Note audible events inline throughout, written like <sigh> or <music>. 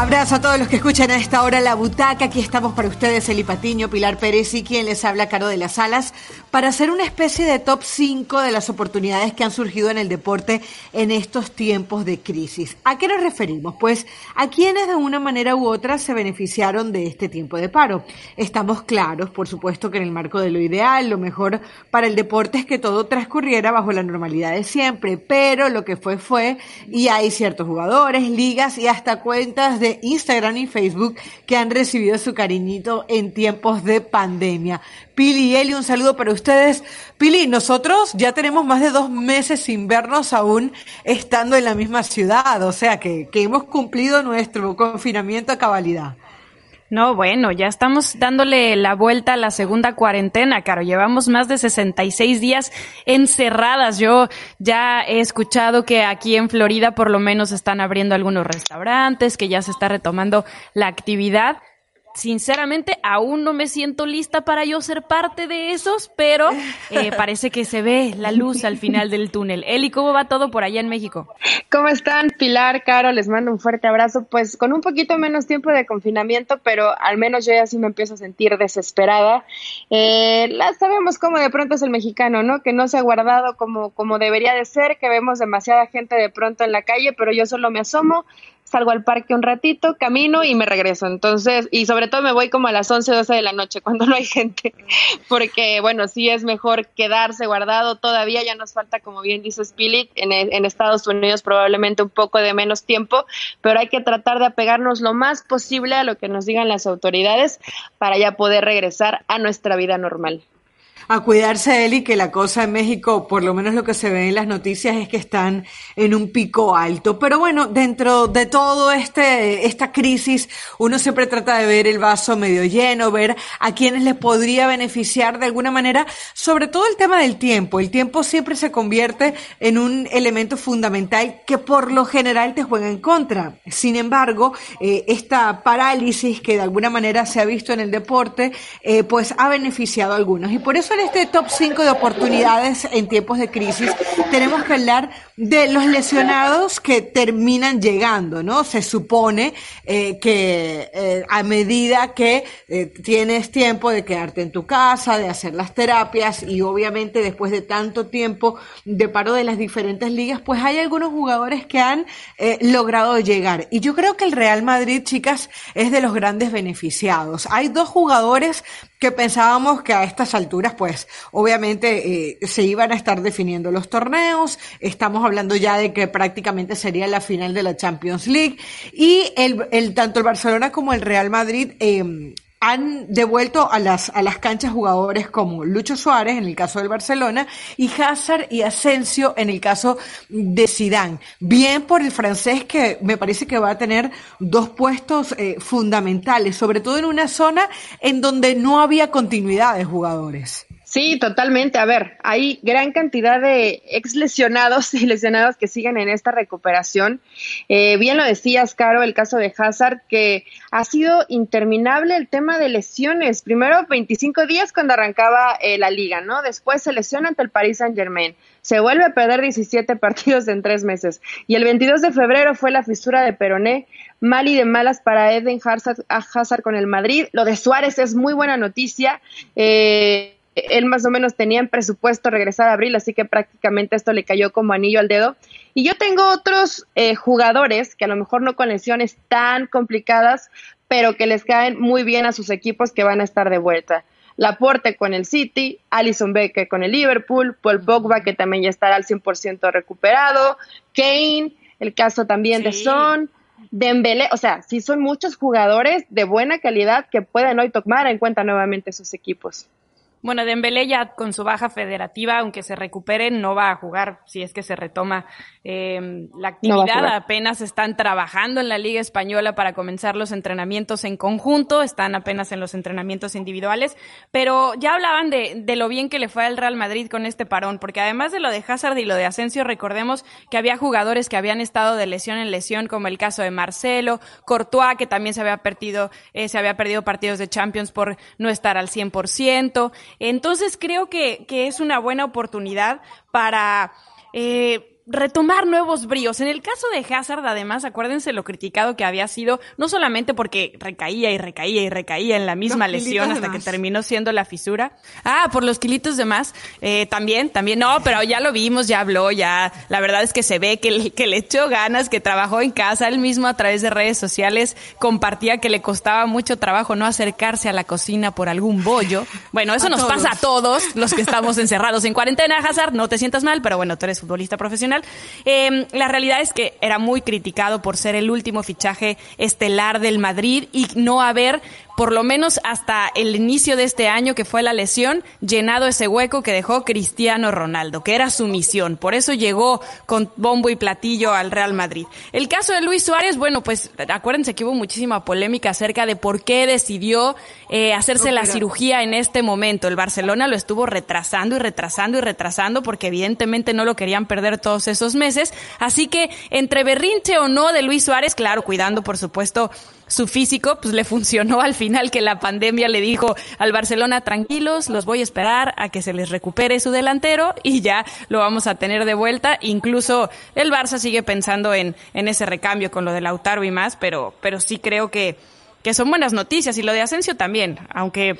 Abrazo a todos los que escuchan a esta hora La Butaca. Aquí estamos para ustedes, Eli Patiño, Pilar Pérez y quien les habla, Caro de las Alas, para hacer una especie de top 5 de las oportunidades que han surgido en el deporte en estos tiempos de crisis. ¿A qué nos referimos? Pues a quienes de una manera u otra se beneficiaron de este tiempo de paro. Estamos claros, por supuesto, que en el marco de lo ideal, lo mejor para el deporte es que todo transcurriera bajo la normalidad de siempre, pero lo que fue fue y hay ciertos jugadores, ligas y hasta cuentas de Instagram y Facebook que han recibido su cariñito en tiempos de pandemia. Pili y Eli, un saludo para ustedes. Pili, nosotros ya tenemos más de dos meses sin vernos aún estando en la misma ciudad, o sea que, que hemos cumplido nuestro confinamiento a cabalidad. No, bueno, ya estamos dándole la vuelta a la segunda cuarentena, Caro. Llevamos más de 66 días encerradas. Yo ya he escuchado que aquí en Florida por lo menos están abriendo algunos restaurantes, que ya se está retomando la actividad sinceramente aún no me siento lista para yo ser parte de esos, pero eh, <laughs> parece que se ve la luz al final del túnel. Eli, ¿cómo va todo por allá en México? ¿Cómo están? Pilar, Caro, les mando un fuerte abrazo. Pues con un poquito menos tiempo de confinamiento, pero al menos yo ya sí me empiezo a sentir desesperada. Eh, la, sabemos cómo de pronto es el mexicano, ¿no? Que no se ha guardado como, como debería de ser, que vemos demasiada gente de pronto en la calle, pero yo solo me asomo, salgo al parque un ratito, camino y me regreso. Entonces, y sobre todo me voy como a las 11, 12 de la noche <laughs> cuando no hay gente, porque bueno, sí es mejor quedarse guardado. Todavía ya nos falta, como bien dice Spilit, en, en Estados Unidos probablemente un poco de menos tiempo, pero hay que tratar de apegarnos lo más posible a lo que nos digan las autoridades para ya poder regresar a nuestra vida normal a cuidarse él y que la cosa en México, por lo menos lo que se ve en las noticias, es que están en un pico alto. Pero bueno, dentro de todo este, esta crisis, uno siempre trata de ver el vaso medio lleno, ver a quienes les podría beneficiar de alguna manera, sobre todo el tema del tiempo. El tiempo siempre se convierte en un elemento fundamental que por lo general te juega en contra. Sin embargo, eh, esta parálisis que de alguna manera se ha visto en el deporte, eh, pues ha beneficiado a algunos. Y por eso en este top 5 de oportunidades en tiempos de crisis tenemos que hablar de los lesionados que terminan llegando, ¿no? Se supone eh, que eh, a medida que eh, tienes tiempo de quedarte en tu casa, de hacer las terapias y obviamente después de tanto tiempo de paro de las diferentes ligas, pues hay algunos jugadores que han logrado llegar. Y yo creo que el Real Madrid, chicas, es de los grandes beneficiados. Hay dos jugadores que pensábamos que a estas alturas, pues, obviamente eh, se iban a estar definiendo los torneos. Estamos hablando ya de que prácticamente sería la final de la Champions League. Y el, tanto el Barcelona como el Real Madrid eh, han devuelto a las, a las canchas jugadores como Lucho Suárez en el caso del Barcelona y Hazard y Asensio en el caso de Zidane. Bien por el francés que me parece que va a tener dos puestos eh, fundamentales, sobre todo en una zona en donde no había continuidad de jugadores. Sí, totalmente. A ver, hay gran cantidad de ex lesionados <laughs> y lesionados que siguen en esta recuperación. Eh, bien lo decías, Caro, el caso de Hazard, que ha sido interminable el tema de lesiones. Primero 25 días cuando arrancaba eh, la liga, ¿no? Después se lesiona ante el Paris Saint Germain. Se vuelve a perder 17 <laughs> partidos en tres meses. Y el 22 de febrero fue la fisura de Peroné. Mal y de malas para Eden Hazard, Hazard con el Madrid. Lo de Suárez es muy buena noticia. Eh, él más o menos tenía en presupuesto regresar a abril, así que prácticamente esto le cayó como anillo al dedo. Y yo tengo otros eh, jugadores que a lo mejor no con lesiones tan complicadas, pero que les caen muy bien a sus equipos que van a estar de vuelta. Laporte con el City, Alison Becker con el Liverpool, Paul Pogba que también ya estará al 100% recuperado, Kane, el caso también de Son, Dembélé, o sea, sí son muchos jugadores de buena calidad que pueden hoy tomar en cuenta nuevamente sus equipos. Bueno, Dembélé ya con su baja federativa, aunque se recupere, no va a jugar si es que se retoma eh, la actividad. apenas están trabajando en la Liga Española para comenzar los entrenamientos en conjunto, están apenas en los entrenamientos individuales, pero ya hablaban de, de lo bien que le fue al Real Madrid con este parón, porque además de lo de Hazard y lo de Asensio, recordemos que había jugadores que habían estado de lesión en lesión, como el caso de Marcelo, Courtois, que también se había perdido, eh, se había perdido partidos de Champions por no estar al 100%. Entonces creo que, que es una buena oportunidad para eh, retomar nuevos bríos. En el caso de Hazard, además, acuérdense lo criticado que había sido, no solamente porque recaía y recaía y recaía en la misma lesión hasta que terminó siendo la fisura. Ah, por los kilitos de más. Eh, también, también, no, pero ya lo vimos, ya habló, ya, la verdad es que se ve que, que le echó ganas, que trabajó en casa, él mismo a través de redes sociales compartía que le costaba mucho trabajo no acercarse a la cocina por algún bollo. Bueno, eso nos pasa a todos los que estamos encerrados en cuarentena, Hazard, no te sientas mal, pero bueno, tú eres futbolista profesional Em, la realidad es que era muy criticado por ser el último fichaje estelar del Madrid y no haber por lo menos hasta el inicio de este año que fue la lesión, llenado ese hueco que dejó Cristiano Ronaldo, que era su misión. Por eso llegó con bombo y platillo al Real Madrid. El caso de Luis Suárez, bueno, pues acuérdense que hubo muchísima polémica acerca de por qué decidió eh, hacerse la cirugía en este momento. El Barcelona lo estuvo retrasando y retrasando y retrasando porque evidentemente no lo querían perder todos esos meses. Así que entre berrinche o no de Luis Suárez, claro, cuidando por supuesto su físico, pues le funcionó al final que la pandemia le dijo al Barcelona, tranquilos, los voy a esperar a que se les recupere su delantero y ya lo vamos a tener de vuelta. Incluso el Barça sigue pensando en, en ese recambio con lo de Lautaro y más, pero, pero sí creo que, que son buenas noticias y lo de Asensio también, aunque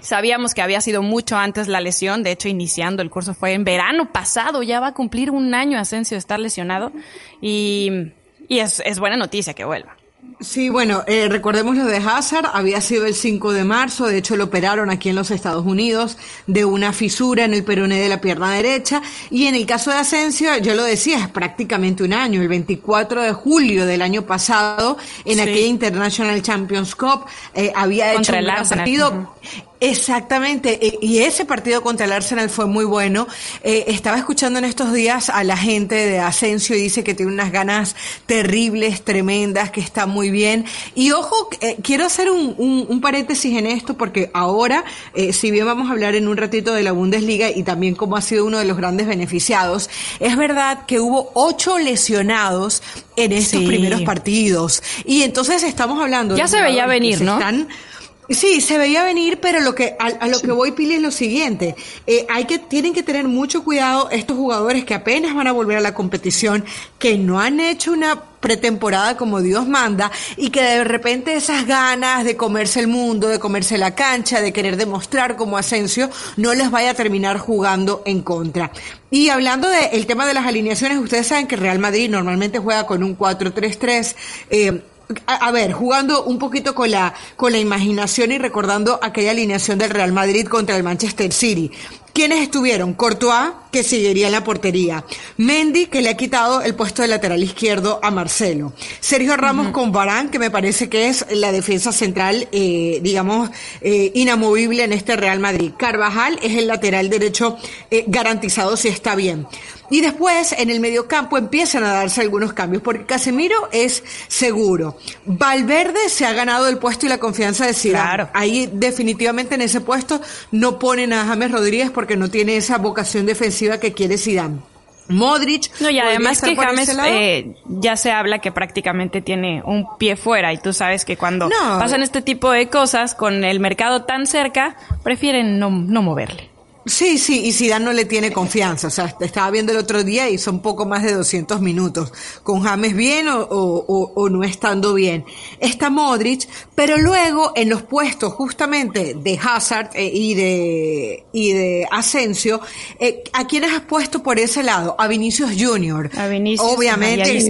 Sabíamos que había sido mucho antes la lesión, de hecho iniciando el curso fue en verano pasado, ya va a cumplir un año Asensio de estar lesionado y, y es, es buena noticia que vuelva. Sí, bueno, eh, recordemos lo de Hazard, había sido el 5 de marzo, de hecho lo operaron aquí en los Estados Unidos de una fisura en el peroné de la pierna derecha. Y en el caso de Asensio, yo lo decía, es prácticamente un año, el 24 de julio del año pasado, en aquella International Champions Cup, eh, había hecho un partido. Exactamente, e, y ese partido contra el Arsenal fue muy bueno. Eh, estaba escuchando en estos días a la gente de Asensio y dice que tiene unas ganas terribles, tremendas, que está muy bien. Y ojo, eh, quiero hacer un, un, paréntesis en esto porque ahora, eh, si bien vamos a hablar en un ratito de la Bundesliga y también cómo ha sido uno de los grandes beneficiados, es verdad que hubo ocho lesionados en estos primeros partidos. Y entonces estamos hablando... Ya se veía venir, ¿no? Sí, se veía venir, pero lo que a, lo que voy Pili es lo siguiente: eh, hay que tienen que tener mucho cuidado estos jugadores que apenas van a volver a la competición, que no han hecho una pretemporada como Dios manda y que de repente esas ganas de comerse el mundo, de comerse la cancha, de querer demostrar como Asensio, no les vaya a terminar jugando en contra. Y hablando del tema de las alineaciones, ustedes saben que Real Madrid normalmente juega con un 4-3-3. Eh, a, ver, jugando un poquito con la, con la imaginación y recordando aquella alineación del Real Madrid contra el Manchester City. ¿Quiénes estuvieron? Courtois, que seguiría en la portería. Mendy, que le ha quitado el puesto de lateral izquierdo a Marcelo. Sergio Ramos con Barán, que me parece que es la defensa central, eh, digamos, eh, inamovible en este Real Madrid. Carvajal es el lateral derecho eh, garantizado si está bien. Y después, en el mediocampo, empiezan a darse algunos cambios, porque Casemiro es seguro. Valverde se ha ganado el puesto y la confianza de Zidane. Ahí, definitivamente, en ese puesto no ponen a James Rodríguez porque no tiene esa vocación defensiva que quiere Zidane. Modric. No, y además que James eh, ya se habla que prácticamente tiene un pie fuera y tú sabes que cuando pasan este tipo de cosas con el mercado tan cerca, prefieren no, no moverle. Sí, sí, y Zidane no le tiene confianza. O sea, estaba viendo el otro día y son poco más de 200 minutos. Con James bien o, o, no estando bien. Está Modric, pero luego en los puestos justamente de Hazard eh, y de y de Asensio, eh, ¿a quiénes has puesto por ese lado? A Vinicius Junior. A Vinicius. Obviamente.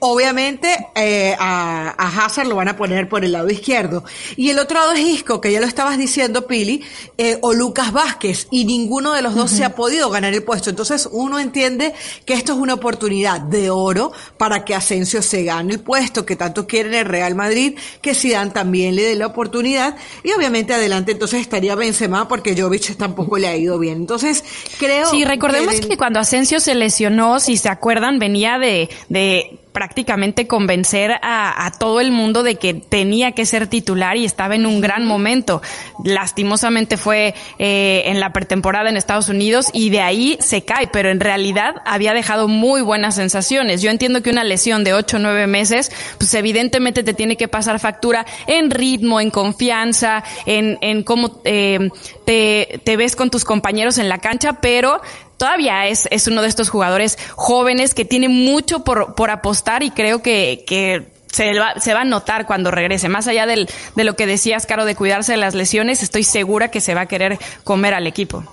Obviamente eh, a, a, Hazard lo van a poner por el lado izquierdo. Y el otro lado es Isco, que ya lo estabas diciendo, Pili, eh, o Lucas Vázquez, y ninguno de los dos se ha podido ganar el puesto. Entonces uno entiende que esto es una oportunidad de oro para que Asensio se gane el puesto que tanto quiere el Real Madrid, que Zidane también le dé la oportunidad, y obviamente adelante entonces estaría Benzema porque Jovic tampoco le ha ido bien. Entonces creo... Sí, recordemos que, que cuando Asensio se lesionó, si se acuerdan, venía de, de prácticamente convencer a, todo el mundo de que tenía que ser titular y estaba en un gran momento. Lastimosamente fue eh, en la pretemporada en Estados Unidos y de ahí se cae, pero en realidad había dejado muy buenas sensaciones. Yo entiendo que una lesión de ocho o nueve meses, pues evidentemente te tiene que pasar factura en ritmo, en confianza, en, en cómo eh, te ves con tus compañeros en la cancha, pero todavía es, es uno de estos jugadores jóvenes que tiene mucho por, por apostar y creo que, que se va, se va a notar cuando regrese. Más allá del, de lo que decías, Caro, de cuidarse de las lesiones, estoy segura que se va a querer comer al equipo.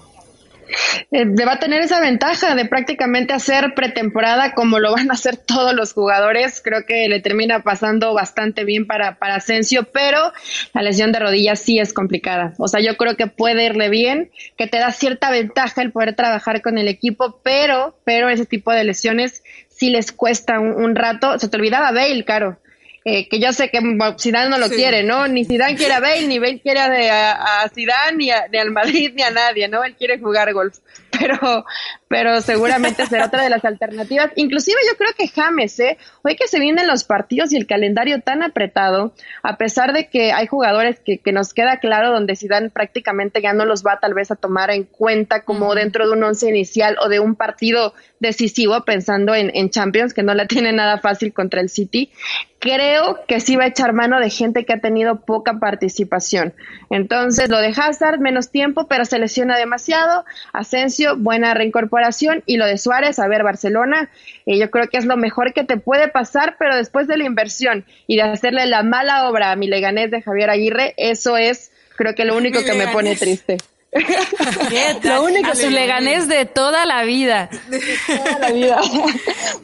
Eh, va a tener esa ventaja de prácticamente hacer pretemporada como lo van a hacer todos los jugadores. Creo que le termina pasando bastante bien para, para Asensio, pero la lesión de rodillas sí es complicada. O sea, yo creo que puede irle bien, que te da cierta ventaja el poder trabajar con el equipo, pero, pero ese tipo de lesiones sí les cuesta un, rato. Se te olvidaba Bale, Caro. Eh, que yo sé que Zidane no lo quiere, ¿no? Ni Zidane quiere a Bale, ni Bale quiere a, a, Zidane, ni, ni al Madrid, ni a nadie, ¿no? Él quiere jugar golf. <laughs> Pero, pero seguramente será otra de las alternativas. Inclusive yo creo que James, ¿eh? Hoy que se vienen los partidos y el calendario tan apretado, a pesar de que hay jugadores que, que nos queda claro donde Zidane prácticamente ya no los va tal vez a tomar en cuenta como dentro de un once inicial o de un partido decisivo pensando en, en Champions, que no la <laughs> tiene nada fácil contra el City, creo que sí va a echar mano de gente que ha tenido poca participación. Entonces, lo de Hazard, menos tiempo, pero se lesiona demasiado. Asensio, buena reincorporación y lo de Suárez, a ver, Barcelona, eh, yo creo que es lo mejor que te puede pasar, pero después de la inversión y de hacerle la mala obra a mi Leganés de Javier Aguirre, eso es, creo que lo único que me pone triste. <laughs> lo único su Leganés de toda la vida. De toda la vida.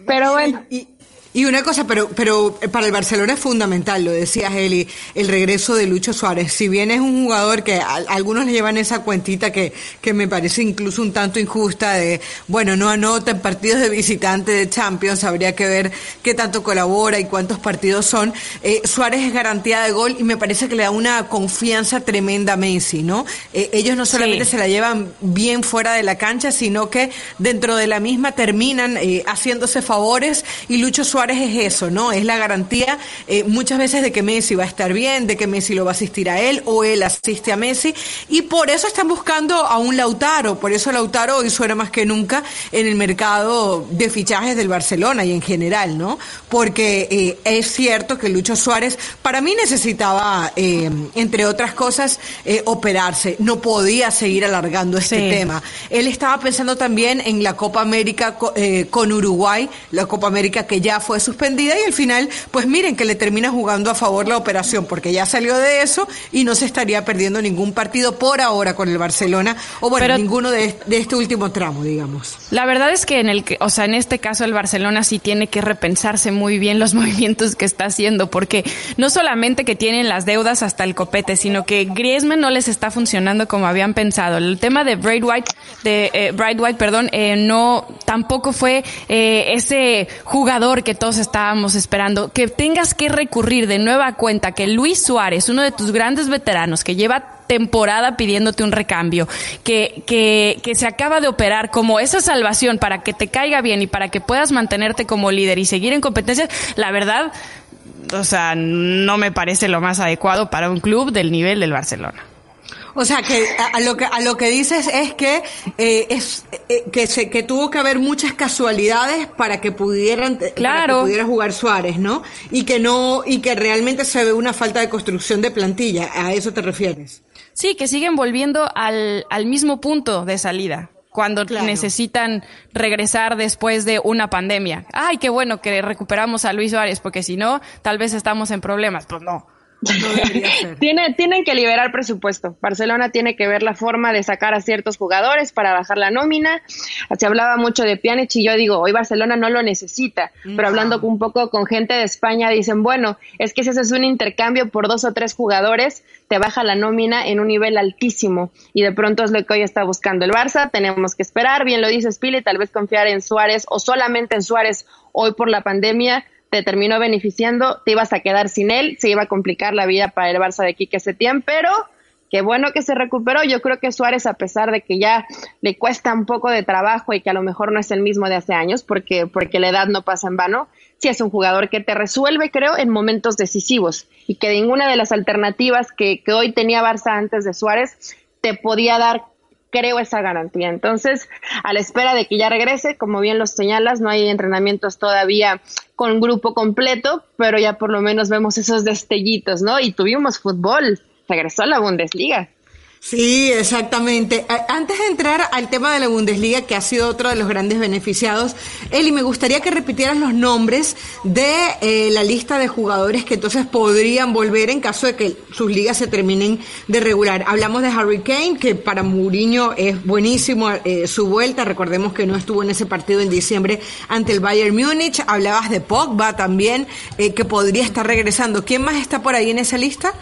Pero bueno. Y una cosa, pero, pero para el Barcelona es fundamental, lo decía Eli, el regreso de Lucho Suárez. Si bien es un jugador que algunos le llevan esa cuentita que, que me parece incluso un tanto injusta de, bueno, no anota en partidos de visitante de Champions, habría que ver qué tanto colabora y cuántos partidos son. Eh, Suárez es garantía de gol y me parece que le da una confianza tremenda a Messi, ¿no? Eh, ellos no solamente se la llevan bien fuera de la cancha, sino que dentro de la misma terminan eh, haciéndose favores y Lucho Suárez es eso, ¿no? Es la garantía eh, muchas veces de que Messi va a estar bien, de que Messi lo va a asistir a él o él asiste a Messi y por eso están buscando a un Lautaro, por eso Lautaro hoy suena más que nunca en el mercado de fichajes del Barcelona y en general, ¿no? Porque eh, es cierto que Lucho Suárez para mí necesitaba, eh, entre otras cosas, operarse, no podía seguir alargando este tema. Él estaba pensando también en la Copa América con Uruguay, la Copa América que ya fue fue suspendida y al final, pues miren que le termina jugando a favor la operación porque ya salió de eso y no se estaría perdiendo ningún partido por ahora con el Barcelona o bueno, ninguno de, este último tramo, digamos. La verdad es que en el que, o sea, en este caso el Barcelona sí tiene que repensarse muy bien los <laughs> movimientos que está haciendo porque no solamente que tienen las deudas hasta el copete, sino que Griezmann no les está funcionando como habían pensado. El tema de Bright White, de eh, Bright White, perdón, eh, no tampoco fue eh, ese jugador que todos estábamos esperando, que tengas que recurrir de nueva cuenta que Luis Suárez, uno de tus grandes veteranos que lleva temporada pidiéndote un recambio, que, que, que se acaba de operar como esa salvación para que te caiga bien y para que puedas mantenerte como líder y seguir en competencias, la verdad, o sea, no me parece lo más adecuado para un club del nivel del Barcelona. O sea, que a, lo que a lo que dices es que eh, es eh, que se que tuvo que haber muchas casualidades para que pudieran claro. pudiera jugar Suárez, ¿no? Y que no y que realmente se ve una falta de construcción de plantilla. ¿A eso te refieres? Sí, que siguen volviendo al al mismo punto de salida cuando necesitan regresar después de una pandemia. Ay, qué bueno que recuperamos a Luis Suárez, porque si no, tal vez estamos en problemas. Pues no. Tiene, tienen que liberar presupuesto. Barcelona tiene que ver la forma de sacar a ciertos jugadores para bajar la nómina. Se hablaba mucho de Pjanic y yo digo, hoy Barcelona no lo necesita. Pero hablando un poco con gente de España, dicen, bueno, es que si ese es un intercambio por dos o tres jugadores, te baja la nómina en un nivel altísimo. Y de pronto es lo que hoy está buscando el Barça. Tenemos que esperar, bien lo dice Spile, tal vez confiar en Suárez o solamente en Suárez hoy por la pandemia te terminó beneficiando, te ibas a quedar sin él, se iba a complicar la vida para el Barça de Quique Setién, pero qué bueno que se recuperó. Yo creo que Suárez, a pesar de que ya le cuesta un poco de trabajo y que a lo mejor no es el mismo de hace años, porque, porque la edad no pasa en vano, sí es un jugador que te resuelve, creo, en momentos decisivos y que ninguna de las alternativas que, que hoy tenía Barça antes de Suárez te podía dar creo esa garantía. Entonces, a la espera de que ya regrese, como bien los señalas, no hay entrenamientos todavía con grupo completo, pero ya por lo menos vemos esos destellitos, ¿no? Y tuvimos fútbol, regresó a la Bundesliga. Sí, exactamente. Antes de entrar al tema de la Bundesliga, que ha sido otro de los grandes beneficiados, Eli, me gustaría que repitieras los nombres de eh, la lista de jugadores que entonces podrían volver en caso de que sus ligas se terminen de regular. Hablamos de Harry Kane, que para Mourinho es buenísimo eh, su vuelta. Recordemos que no estuvo en ese partido en diciembre ante el Bayern Múnich. Hablabas de Pogba también, eh, que podría estar regresando. ¿Quién más está por ahí en esa lista?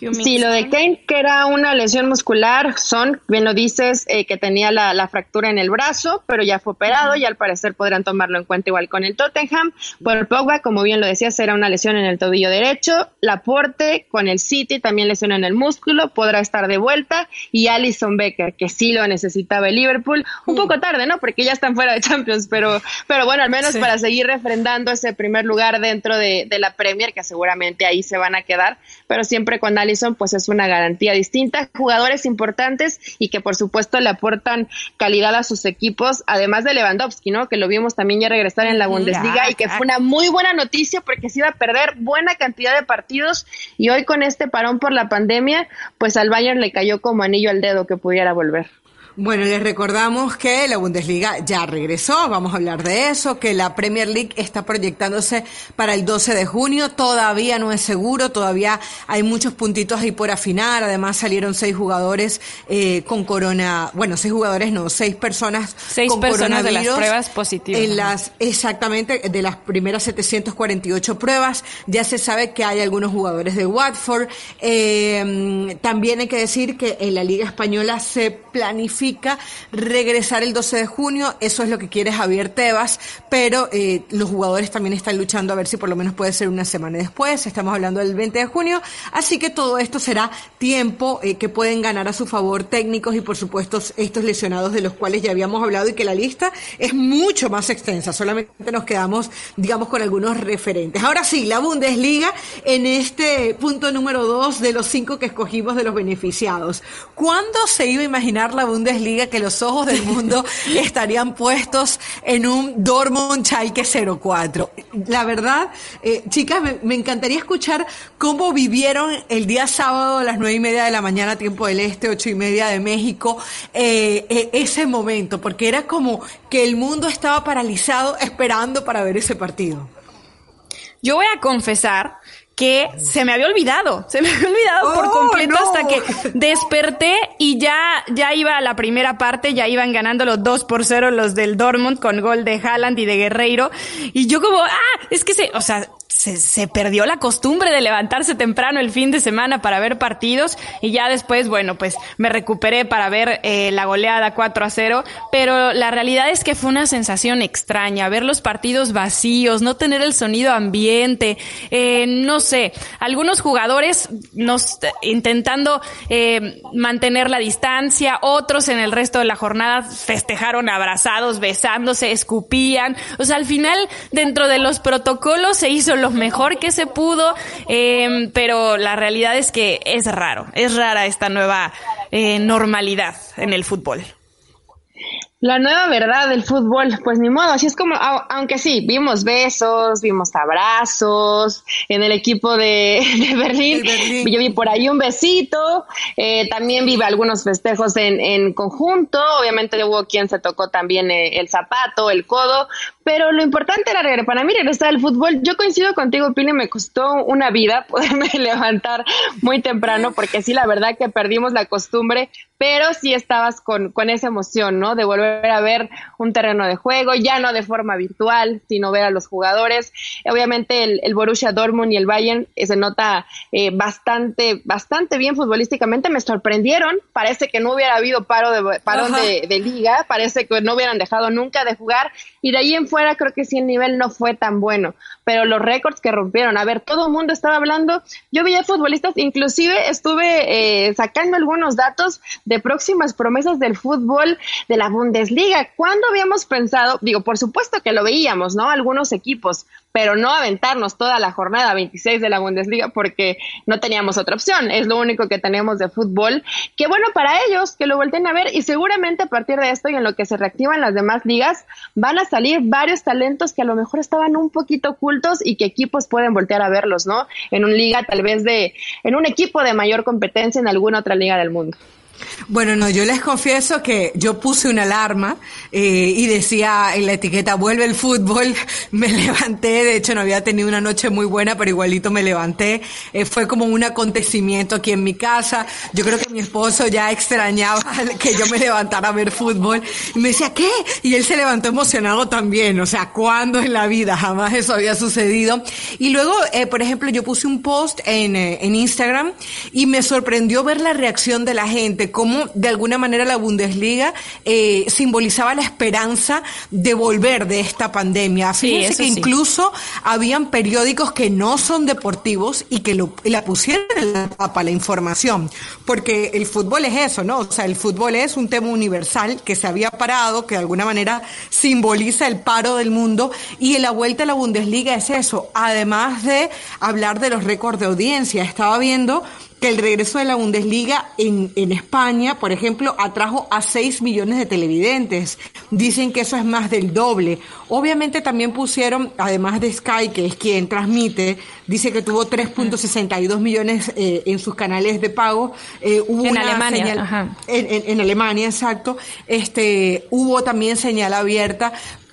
Sí, lo de Kane, que era una lesión muscular, son, bien lo dices, eh, que tenía la, fractura en el brazo, pero ya fue operado y al parecer podrán tomarlo en cuenta igual con el Tottenham. Por Pogba, como bien lo decías, era una lesión en el tobillo derecho. Laporte con el City también lesión en el músculo, podrá estar de vuelta. Y Alison Becker, que sí lo necesitaba el Liverpool, un poco tarde, ¿no? Porque ya están fuera de Champions, pero, pero bueno, al menos para seguir refrendando ese primer lugar dentro de, de la Premier, que seguramente ahí se van a quedar, pero siempre con Alison pues es una garantía distinta. Jugadores importantes y que por supuesto le aportan calidad a sus equipos, además de Lewandowski, ¿no? Que lo vimos también ya regresar en la Bundesliga y que fue una muy buena noticia porque se iba a perder buena cantidad de partidos y hoy con este parón por la pandemia, pues al Bayern le cayó como anillo al dedo que pudiera volver. Bueno, les recordamos que la Bundesliga ya regresó, vamos a hablar de eso, que la Premier League está proyectándose para el 12 de junio, todavía no es seguro, todavía hay muchos puntitos ahí por afinar, además salieron seis jugadores eh, con corona, bueno, seis jugadores no, seis personas seis personas de las pruebas positivas. En las, exactamente, de las primeras 748 pruebas, ya se sabe que hay algunos jugadores de Watford, eh, también hay que decir que en la Liga Española se planifica regresar el 12 de junio, eso es lo que quiere Javier Tebas, pero eh, los jugadores también están luchando a ver si por lo menos puede ser una semana después, estamos hablando del 20 de junio, así que todo esto será tiempo eh, que pueden ganar a su favor técnicos y por supuesto estos lesionados de los cuales ya habíamos hablado y que la lista es mucho más extensa, solamente nos quedamos, digamos, con algunos referentes. Ahora sí, la Bundesliga en este punto número dos de los cinco que escogimos de los beneficiados. ¿Cuándo se iba a imaginar la Bundesliga? Bundesliga que los ojos del mundo <laughs> estarían puestos en un Dortmund Schalke 04. La verdad, eh, chicas, me, encantaría escuchar cómo vivieron el día sábado a las nueve y media de la mañana, tiempo del este, ocho y media de México, eh, eh, ese momento, porque era como que el mundo estaba paralizado esperando para ver ese partido. Yo voy a confesar que se me había olvidado, se me había olvidado por oh, completo hasta que desperté y ya, ya iba a la primera parte, ya iban ganando los 2 por 0 los del Dortmund con gol de Haaland y de Guerreiro. Y yo como, ah, es que se, o sea, se, se, perdió la costumbre de levantarse temprano el fin de semana para ver partidos y ya después, bueno, pues me recuperé para ver eh, la goleada 4 a 0, pero la realidad es que fue una sensación extraña, ver los partidos vacíos, no tener el sonido ambiente, eh, no sé, algunos jugadores nos intentando eh, mantener la distancia, otros en el resto de la jornada festejaron abrazados, besándose, escupían, o sea, al final dentro de los protocolos se hizo lo mejor que se pudo, em, pero la realidad es que es raro, es rara esta nueva eh, normalidad en el fútbol. La nueva verdad del fútbol, pues ni modo, así es como, aunque sí, vimos besos, vimos abrazos en el equipo de, <laughs> Berlín. yo vi por ahí un besito, eh, también vi algunos festejos en, en, conjunto, obviamente hubo quien se tocó también eh, el zapato, el codo, pero lo importante era para mí regresar al fútbol. Yo coincido contigo, Pili, me costó una vida <laughs> poderme levantar muy temprano, porque sí, la verdad que perdimos la costumbre, pero sí estabas con, con esa emoción, ¿no? De volver a ver un terreno de juego, ya no de forma virtual, sino ver a los jugadores. Obviamente el, el Borussia Dortmund y el Bayern eh, se nota eh, bastante, bastante bien futbolísticamente. Me sorprendieron, parece que no hubiera habido paro de, parón de, de liga, parece que no hubieran dejado nunca de jugar, y de ahí en fuera creo que sí el nivel no fue tan bueno, pero los récords que rompieron, a ver, todo el mundo estaba hablando, yo veía futbolistas, inclusive estuve eh, sacando algunos datos de próximas promesas del fútbol de la Bundesliga. ¿Cuándo habíamos pensado? Digo, por supuesto que lo veíamos, ¿no? Algunos equipos, pero no aventarnos toda la jornada 26 de la Bundesliga porque no teníamos otra opción. Es lo único que tenemos de fútbol. Que bueno para ellos que lo vuelten a ver y seguramente a partir de esto y en lo que se reactivan las demás ligas van a salir varios talentos que a lo mejor estaban un poquito ocultos y que equipos pueden voltear a verlos, ¿no? En una liga tal vez de, en un equipo de mayor competencia en alguna otra liga del mundo. Bueno, no, yo les confieso que yo puse una alarma eh, y decía en la etiqueta vuelve el fútbol, <laughs> me levanté, de hecho no había tenido una noche muy buena, pero igualito me levanté, eh, fue como un acontecimiento aquí en mi casa, yo creo que mi esposo ya extrañaba <laughs> que yo me levantara a ver fútbol y me decía, ¿qué? Y él se levantó emocionado también, o sea, ¿cuándo en la vida? Jamás eso había sucedido. Y luego, eh, por ejemplo, yo puse un post en, en Instagram y me sorprendió ver la reacción de la gente, cómo de alguna manera la Bundesliga eh, simbolizaba la esperanza de volver de esta pandemia. Fíjense que incluso habían periódicos que no son deportivos y que lo, la pusieron en la tapa, la información, porque el fútbol es eso, ¿no? O sea, el fútbol es un tema universal que se había parado, que de alguna manera simboliza el paro del mundo y en la vuelta a la Bundesliga es eso, además de hablar de los récords de audiencia. Estaba viendo que el regreso de la Bundesliga en, en España, por ejemplo, atrajo a 6 millones de televidentes. Dicen que eso es más del doble. Obviamente también pusieron, además de Sky, que es quien transmite, dice que tuvo 3.62 millones eh, en sus canales de pago. Eh, hubo en Alemania. En, en, Alemania, exacto. Este, hubo también señal abierta,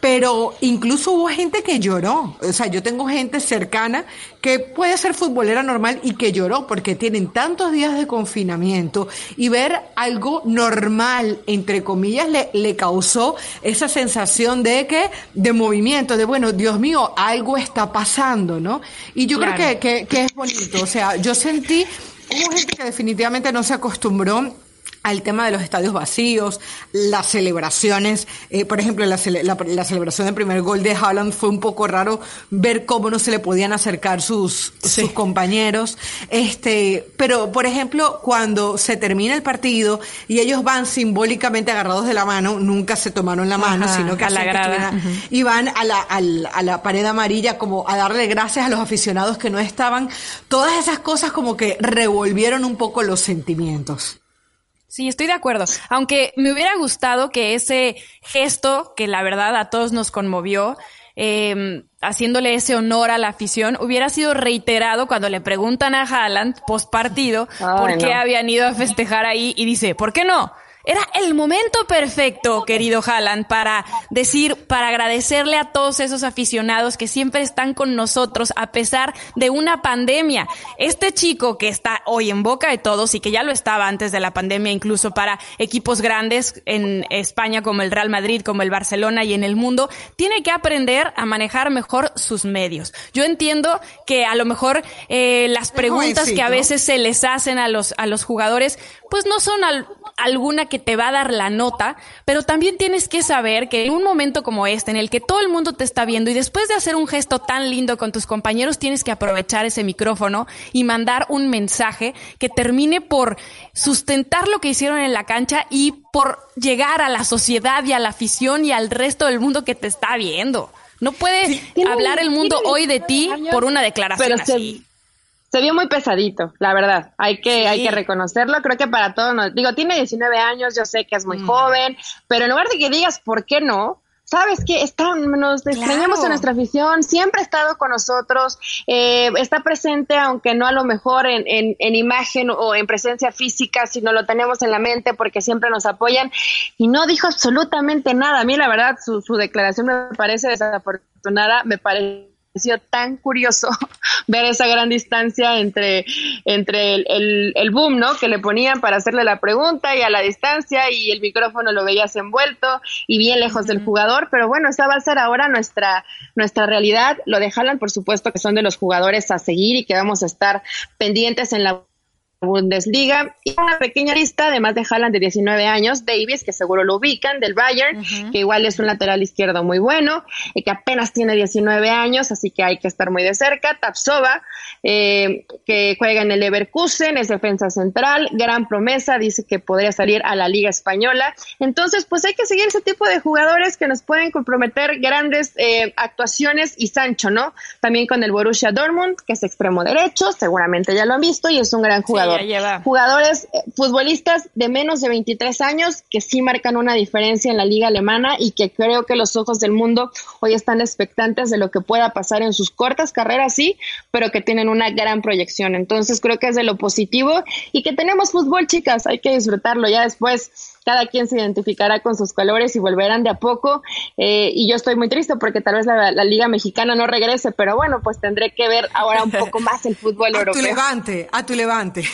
pero incluso hubo gente que lloró. O sea, yo tengo gente cercana que puede ser futbolera normal y que lloró porque tienen tantos días de confinamiento y ver algo normal, entre comillas, le, le causó esa sensación de que, de movimiento, de bueno, Dios mío, algo está pasando, ¿no? Y yo creo que, que, que es bonito. O sea, yo sentí, hubo gente que definitivamente no se acostumbró al tema de los estadios vacíos, las celebraciones, eh, por ejemplo, la, la, celebración del primer gol de Haaland fue un poco raro ver cómo no se le podían acercar sus, sus compañeros, este, pero por ejemplo, cuando se termina el partido y ellos van simbólicamente agarrados de la mano, nunca se tomaron la mano, sino que a la grada. y van a la, a, a la pared amarilla como a darle gracias a los aficionados que no estaban, todas esas cosas como que revolvieron un poco los sentimientos. Sí, estoy de acuerdo. Aunque me hubiera gustado que ese gesto, que la verdad a todos nos conmovió, eh, haciéndole ese honor a la afición, hubiera sido reiterado cuando le preguntan a Haaland post partido por qué habían ido a festejar ahí y dice, ¿por qué no? Era el momento perfecto, querido Haaland, para decir, para agradecerle a todos esos aficionados que siempre están con nosotros a pesar de una pandemia. Este chico que está hoy en boca de todos y que ya lo estaba antes de la pandemia, incluso para equipos grandes en España como el Real Madrid, como el Barcelona y en el mundo, tiene que aprender a manejar mejor sus medios. Yo entiendo que a lo mejor eh, las preguntas que a veces se les hacen a los, a los jugadores, pues no son alguna que te va a dar la nota, pero también tienes que saber que en un momento como este, en el que todo el mundo te está viendo y después de hacer un gesto tan lindo con tus compañeros, tienes que aprovechar ese micrófono y mandar un mensaje que termine por sustentar lo que hicieron en la cancha y por llegar a la sociedad y a la afición y al resto del mundo que te está viendo. No puede hablar el mundo hoy de ti por una declaración así se vio muy pesadito, la verdad. Hay que, hay que reconocerlo. Creo que para todos nos, digo, tiene 19 años, yo sé que es muy mm. joven, pero en lugar de que digas por qué no, sabes que está, nos extrañamos a nuestra afición, siempre ha estado con nosotros, eh, está presente, aunque no a lo mejor en, en, en, imagen o en presencia física, sino lo tenemos en la mente porque siempre nos apoyan. Y no dijo absolutamente nada. A mí, la verdad, su, su declaración me parece desafortunada, me parece sido tan curioso ver esa gran distancia entre, entre el, el, boom, ¿no? Que le ponían para hacerle la pregunta y a la distancia y el micrófono lo veías envuelto y bien lejos del jugador, pero bueno, esa va a ser ahora nuestra, nuestra realidad. Lo de Haaland, por supuesto, que son de los jugadores a seguir y que vamos a estar pendientes en la Bundesliga. Y una pequeña lista, además de Haaland de 19 años, Davis, que seguro lo ubican, del Bayern, que igual es un lateral izquierdo muy bueno, y que apenas tiene 19 años, así que hay que estar muy de cerca, Tapsova, eh, que juega en el Leverkusen, es defensa central, gran promesa, dice que podría salir a la Liga Española, entonces pues hay que seguir ese tipo de jugadores que nos pueden comprometer grandes eh, actuaciones y Sancho, ¿no? También con el Borussia Dortmund, que es extremo derecho, seguramente ya lo han visto, y es un gran jugador jugador. Jugadores, eh, futbolistas de menos de 23 años que sí marcan una diferencia en la liga alemana y que creo que los ojos del mundo hoy están expectantes de lo que pueda pasar en sus cortas carreras, sí, pero que tienen una gran proyección. Entonces creo que es de lo positivo y que tenemos fútbol, chicas, hay que disfrutarlo. Ya después cada quien se identificará con sus colores y volverán de a poco. Eh, y yo estoy muy triste porque tal vez la, Liga Mexicana no regrese, pero bueno, pues tendré que ver ahora un poco más el fútbol a <laughs> europeo. A tu levante, a tu levante.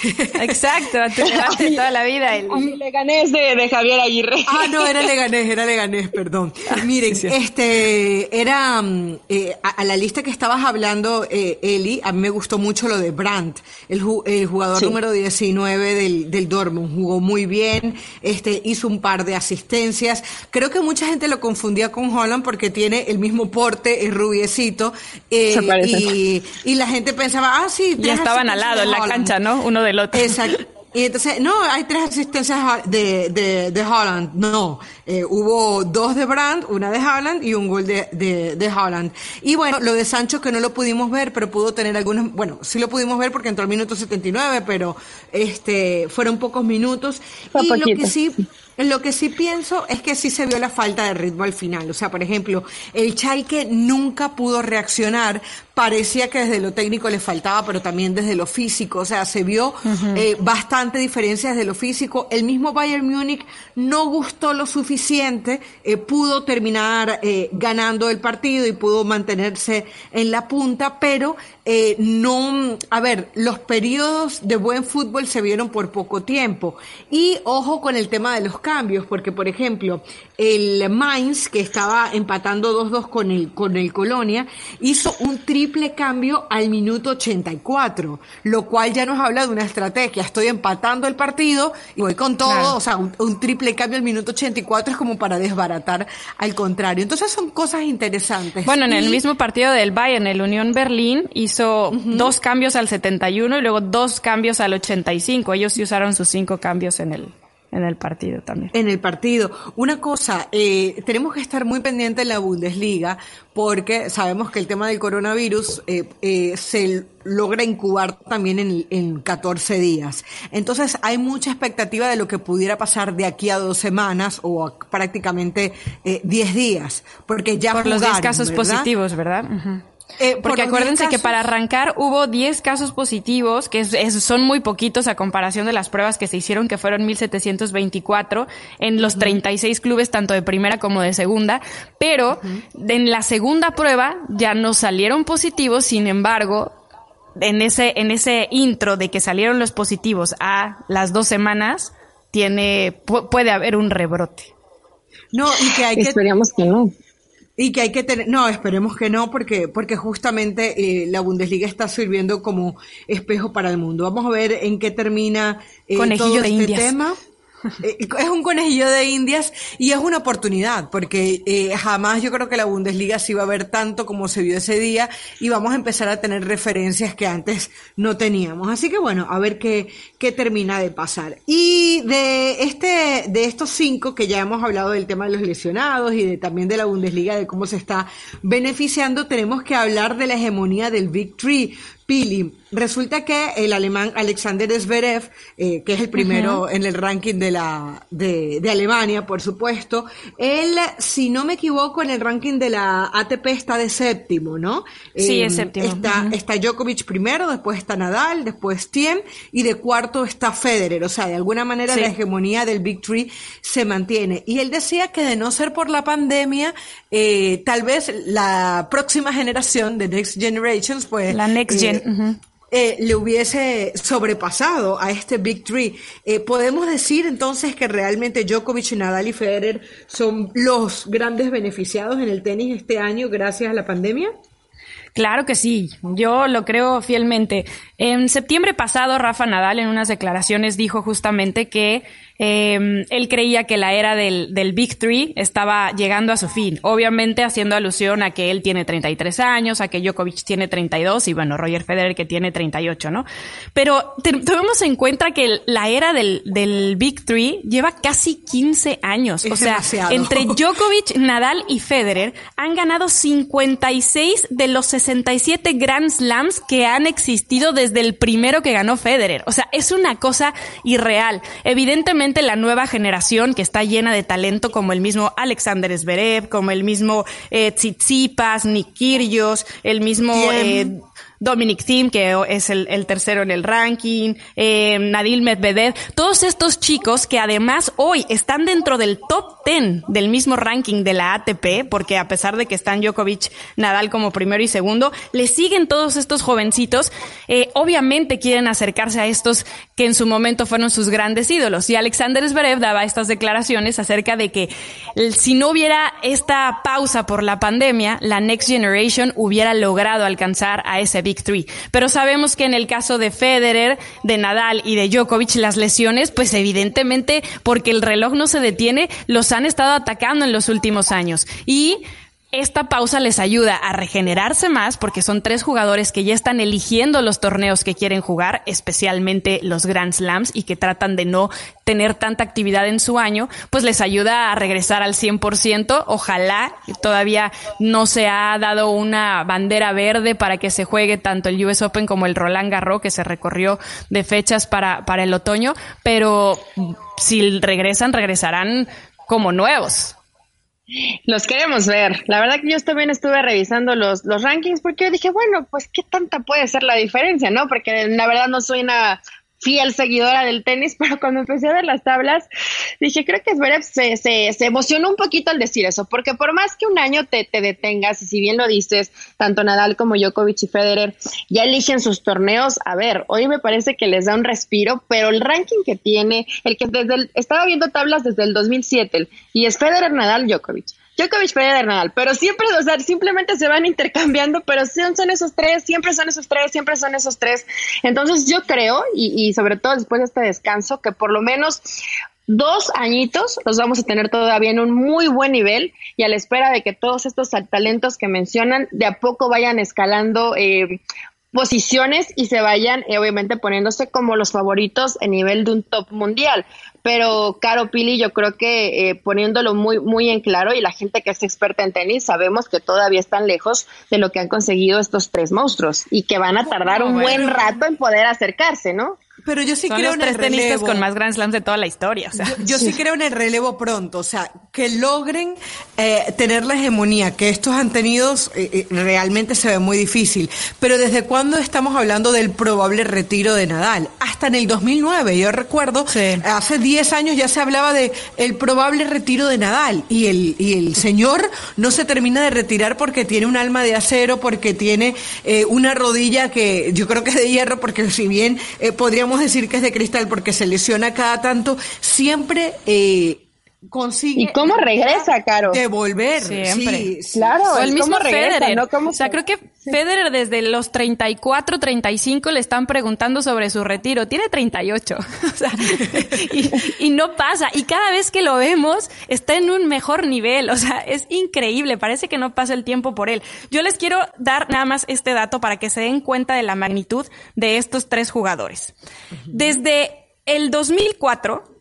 Exacto, a tu <laughs> levante toda la vida. El... Leganés de, de, Javier Aguirre. Ah, no, era Leganés, era Leganés, perdón. Miren, este, era mm, eh, a, la lista que estabas hablando, eh, Eli, a mí me gustó mucho lo de Brandt, el, el jugador número 19 del, del Dortmund, jugó muy bien, este, hizo un par de asistencias. Creo que mucha gente lo confundía con Holland porque tiene el mismo porte, es rubiecito. Eh, y, y, la gente pensaba, ah, sí. Ya estaban al lado en la cancha, ¿no? Uno del otro. Exacto. Y entonces, no, hay tres asistencias de, de, de Holland. No, eh, hubo dos de Brandt, una de Holland y un gol de, de, de Holland. Y bueno, lo de Sancho que no lo pudimos ver, pero pudo tener algunos, bueno, sí lo pudimos ver porque entró al minuto 79, pero este, fueron pocos minutos. y lo que sí, lo que sí pienso es que sí se vio la falta de ritmo al final. O sea, por ejemplo, el Chalke nunca pudo reaccionar. Parecía que desde lo técnico le faltaba, pero también desde lo físico. O sea, se vio eh, bastante diferencia desde lo físico. El mismo Bayern Múnich no gustó lo suficiente, eh, pudo terminar eh, ganando el partido y pudo mantenerse en la punta, pero eh, no, a ver, los periodos de buen fútbol se vieron por poco tiempo. Y ojo con el tema de los cambios, porque por ejemplo, el Mainz, que estaba empatando 2-2 con el, con el Colonia, hizo un triple cambio al minuto 84, lo cual ya nos habla de una estrategia. Estoy empatando el partido y voy con todo, o sea, un, triple cambio al minuto 84 es como para desbaratar al contrario. Entonces son cosas interesantes. Bueno, en el mismo partido del Bayern, el Unión Berlín, hizo dos cambios al 71 y luego dos cambios al 85. Ellos sí usaron sus cinco cambios en el, en el partido también. En el partido. Una cosa, eh, tenemos que estar muy pendientes en la Bundesliga porque sabemos que el tema del coronavirus eh, eh, se logra incubar también en, en 14 días. Entonces hay mucha expectativa de lo que pudiera pasar de aquí a dos semanas o prácticamente 10 días, porque ya por los 10 casos positivos, ¿verdad? Eh, Porque acuérdense que para arrancar hubo 10 casos positivos, que son muy poquitos a comparación de las pruebas que se hicieron, que fueron 1724 en los 36 clubes, tanto de primera como de segunda. Pero en la segunda prueba ya no salieron positivos, sin embargo, en ese, en ese intro de que salieron los positivos a las dos semanas, tiene, puede haber un rebrote. No, y que hay que. Esperemos que no. Y que hay que tener, no, esperemos que no, porque, porque justamente eh, la Bundesliga está sirviendo como espejo para el mundo. Vamos a ver en qué termina eh, todo este tema. Eh, es un conejillo de indias y es una oportunidad, porque eh, jamás yo creo que la Bundesliga se iba a ver tanto como se vio ese día y vamos a empezar a tener referencias que antes no teníamos. Así que bueno, a ver qué, qué termina de pasar. Y de este, de estos cinco que ya hemos hablado del tema de los lesionados y de, también de la Bundesliga, de cómo se está beneficiando, tenemos que hablar de la hegemonía del Big Tree. Pili, resulta que el alemán Alexander Zverev, eh, que es el primero en el ranking de la de, de, Alemania, por supuesto, él, si no me equivoco, en el ranking de la ATP está de séptimo, ¿no? Sí, es em, séptimo. Está, está Djokovic primero, después está Nadal, después Thiem y de cuarto está Federer. O sea, de alguna manera la hegemonía del Big Three se mantiene. Y él decía que de no ser por la pandemia, eh, tal vez la próxima generación de Next Generations, pues... La Next Gen eh, le hubiese sobrepasado a este Big Three. Eh, ¿Podemos decir entonces que realmente Djokovic, Nadal y Federer son los grandes beneficiados en el tenis este año gracias a la pandemia? Claro que sí, yo lo creo fielmente. En septiembre pasado, Rafa Nadal en unas declaraciones dijo justamente que eh, él creía que la era del, del Big Three estaba llegando a su fin. Obviamente haciendo alusión a que él tiene 33 años, a que Djokovic tiene 32 y bueno, Roger Federer que tiene 38, ¿no? Pero tenemos en cuenta que la era del, del Big Three lleva casi 15 años. o sea, entre <laughs> Djokovic, Nadal y Federer han ganado 56 de los 67 Grand Slams que han existido desde el primero que ganó Federer. O sea, es una cosa irreal. Evidentemente la nueva generación que está llena de talento como el mismo Alexander Zverev, como el mismo eh, Tsitsipas, Nick Kyrgios, el mismo eh, Dominic Thiem, que es el, tercero en el ranking, eh, Medvedev, todos estos chicos que además hoy están dentro del top 10 del mismo ranking de la ATP, porque a pesar de que están Djokovic, Nadal como primero y segundo, le siguen todos estos jovencitos, eh, obviamente quieren acercarse a estos que en su momento fueron sus grandes ídolos. Y Alexander Zverev daba estas declaraciones acerca de que si no hubiera esta pausa por la pandemia, la Next Generation hubiera logrado alcanzar a ese pero sabemos que en el caso de Federer, de Nadal y de Djokovic, las lesiones, pues evidentemente, porque el reloj no se detiene, los han estado atacando en los últimos años. Y esta pausa les ayuda a regenerarse más porque son tres jugadores que ya están eligiendo los torneos que quieren jugar, especialmente los Grand Slams y que tratan de no tener tanta actividad en su año, pues les ayuda a regresar al 100%. Ojalá todavía no se ha dado una bandera verde para que se juegue tanto el US Open como el Roland Garros que se recorrió de fechas para, para el otoño, pero si regresan, regresarán como nuevos. Los queremos ver. La verdad que yo también estuve revisando los, los rankings porque yo dije, bueno, pues qué tanta puede ser la diferencia, ¿no? Porque la verdad no soy una fiel seguidora del tenis, <laughs> pero cuando empecé a ver las tablas, dije, creo que Zverev se, se, se emocionó un poquito al decir eso, porque por más que un año te, te detengas, y si bien lo dices, tanto Nadal como Djokovic y Federer ya eligen sus torneos, a ver, hoy me parece que les da un respiro, pero el ranking que tiene, el que desde el, estaba viendo tablas desde el 2007, y es Federer, Nadal, Djokovic. Djokovic, Federer, Nadal, pero siempre, o sea, simplemente se van intercambiando, pero son, son esos tres, siempre son esos tres, siempre son esos tres. Entonces yo creo, y, y sobre todo después de este descanso, que por lo menos dos añitos los vamos a tener todavía en un muy buen nivel y a la espera de que todos estos talentos que mencionan de a poco vayan escalando eh, posiciones y se vayan eh, obviamente poniéndose como los favoritos a nivel de un top mundial. Pero Caro Pili, yo creo que eh, poniéndolo muy, muy en claro y la gente que es experta en tenis, sabemos que todavía están lejos de lo que han conseguido estos tres monstruos y que van a tardar un buen rato en poder acercarse, ¿no? Pero yo sí creo en el relevo. con más Grand Slams de toda la historia. yo, sí. creo en el relevo pronto, o sea, que logren eh, tener la hegemonía que estos han tenido eh, eh, realmente se ve muy difícil. Pero ¿desde cuándo estamos hablando del probable retiro de Nadal? Hasta en el 2009, yo recuerdo, hace 10 años ya se hablaba de el probable retiro de Nadal y el, y el señor no se termina de retirar porque tiene un alma de acero, porque tiene una rodilla que yo creo que es de hierro, porque si bien podríamos decir que es de cristal porque se lesiona cada tanto, siempre eh, consigue. ¿Y cómo regresa, Caro? Devolver. Siempre. claro, el mismo Federer. ¿no? o sea, creo que Federer desde los 34, 35 le están preguntando sobre su retiro. Tiene 38. <laughs> o sea, y, y, no pasa. Y cada vez que lo vemos, está en un mejor nivel. O sea, es increíble. Parece que no pasa el tiempo por él. Yo les quiero dar nada más este dato para que se den cuenta de la magnitud de estos tres jugadores. Desde el 2004,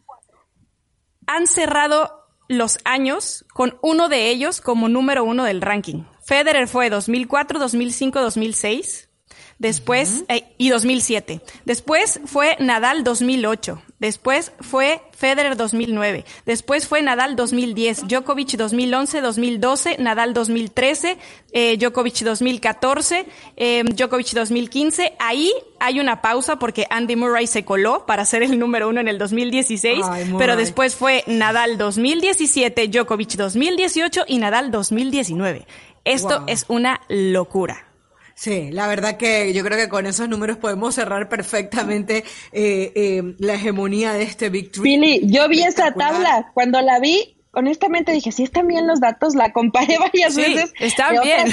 han cerrado los años con uno de ellos como número uno del ranking. Federer fue 2004, 2005, 2006. Después, eh, y 2007. Después fue Nadal 2008. Después fue Federer 2009. Después fue Nadal 2010. Djokovic 2011, 2012. Nadal 2013. Eh, Djokovic 2014. Eh, Djokovic 2015. Ahí hay una pausa porque Andy Murray se coló para ser el número uno en el 2016. pero después fue Nadal 2017, Djokovic 2018 y Nadal 2019. Esto es una locura. Sí, la verdad que yo creo que con esos números podemos cerrar perfectamente eh, eh, la hegemonía de este Big Pili, yo vi esa tabla, cuando la vi honestamente dije, si están bien los datos, la comparé <laughs> varias veces. Están bien.